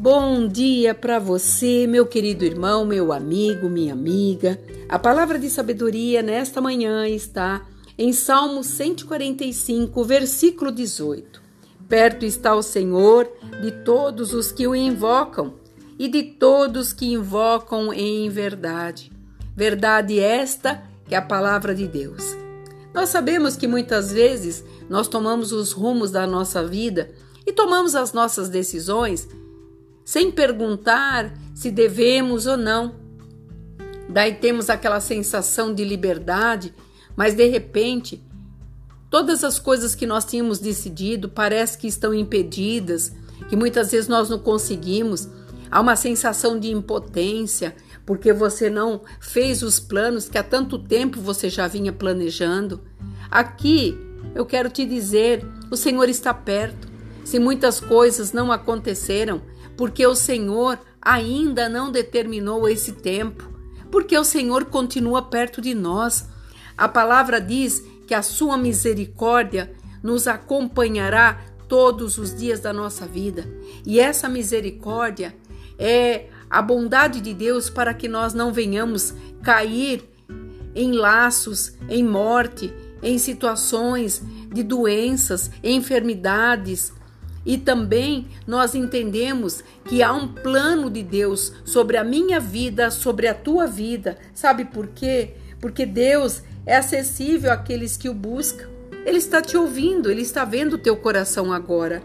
bom dia para você, meu querido irmão, meu amigo, minha amiga. A palavra de sabedoria nesta manhã está em Salmo 145, versículo 18. Perto está o Senhor de todos os que o invocam e de todos que invocam em verdade. Verdade esta que é a palavra de Deus. Nós sabemos que muitas vezes nós tomamos os rumos da nossa vida e tomamos as nossas decisões sem perguntar se devemos ou não. Daí temos aquela sensação de liberdade, mas de repente, todas as coisas que nós tínhamos decidido parece que estão impedidas, que muitas vezes nós não conseguimos. Há uma sensação de impotência, porque você não fez os planos que há tanto tempo você já vinha planejando. Aqui eu quero te dizer: o Senhor está perto. Se muitas coisas não aconteceram, porque o Senhor ainda não determinou esse tempo, porque o Senhor continua perto de nós. A palavra diz que a sua misericórdia nos acompanhará todos os dias da nossa vida. E essa misericórdia é a bondade de Deus para que nós não venhamos cair em laços, em morte, em situações de doenças, enfermidades, e também nós entendemos que há um plano de Deus sobre a minha vida, sobre a tua vida. Sabe por quê? Porque Deus é acessível àqueles que o buscam. Ele está te ouvindo, ele está vendo o teu coração agora.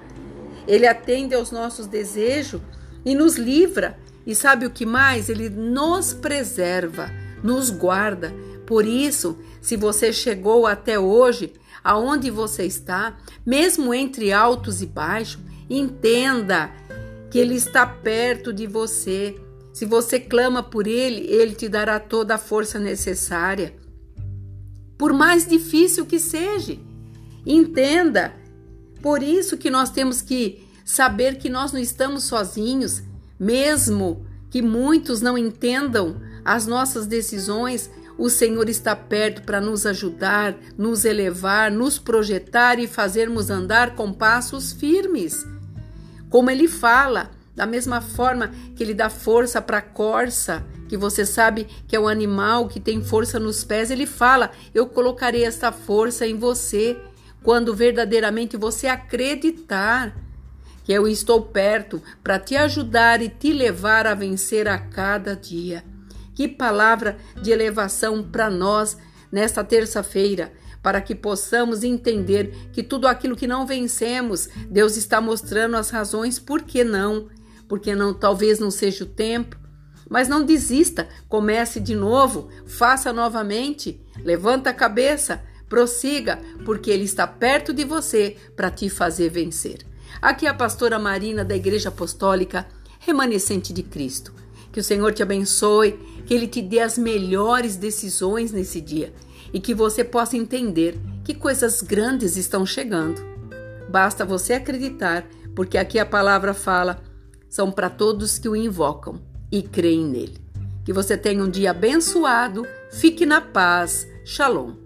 Ele atende aos nossos desejos e nos livra. E sabe o que mais? Ele nos preserva, nos guarda. Por isso, se você chegou até hoje, aonde você está, mesmo entre altos e baixos, entenda que Ele está perto de você. Se você clama por Ele, Ele te dará toda a força necessária. Por mais difícil que seja, entenda. Por isso que nós temos que saber que nós não estamos sozinhos, mesmo que muitos não entendam as nossas decisões, o Senhor está perto para nos ajudar, nos elevar, nos projetar e fazermos andar com passos firmes. Como ele fala, da mesma forma que ele dá força para a corça, que você sabe que é um animal que tem força nos pés, ele fala: Eu colocarei essa força em você quando verdadeiramente você acreditar que eu estou perto para te ajudar e te levar a vencer a cada dia. Que palavra de elevação para nós nesta terça-feira, para que possamos entender que tudo aquilo que não vencemos, Deus está mostrando as razões por que não, porque não, talvez não seja o tempo. Mas não desista, comece de novo, faça novamente, levanta a cabeça, prossiga, porque Ele está perto de você para te fazer vencer. Aqui é a pastora Marina da Igreja Apostólica Remanescente de Cristo. Que o Senhor te abençoe, que Ele te dê as melhores decisões nesse dia e que você possa entender que coisas grandes estão chegando. Basta você acreditar, porque aqui a palavra fala: são para todos que o invocam e creem nele. Que você tenha um dia abençoado, fique na paz. Shalom.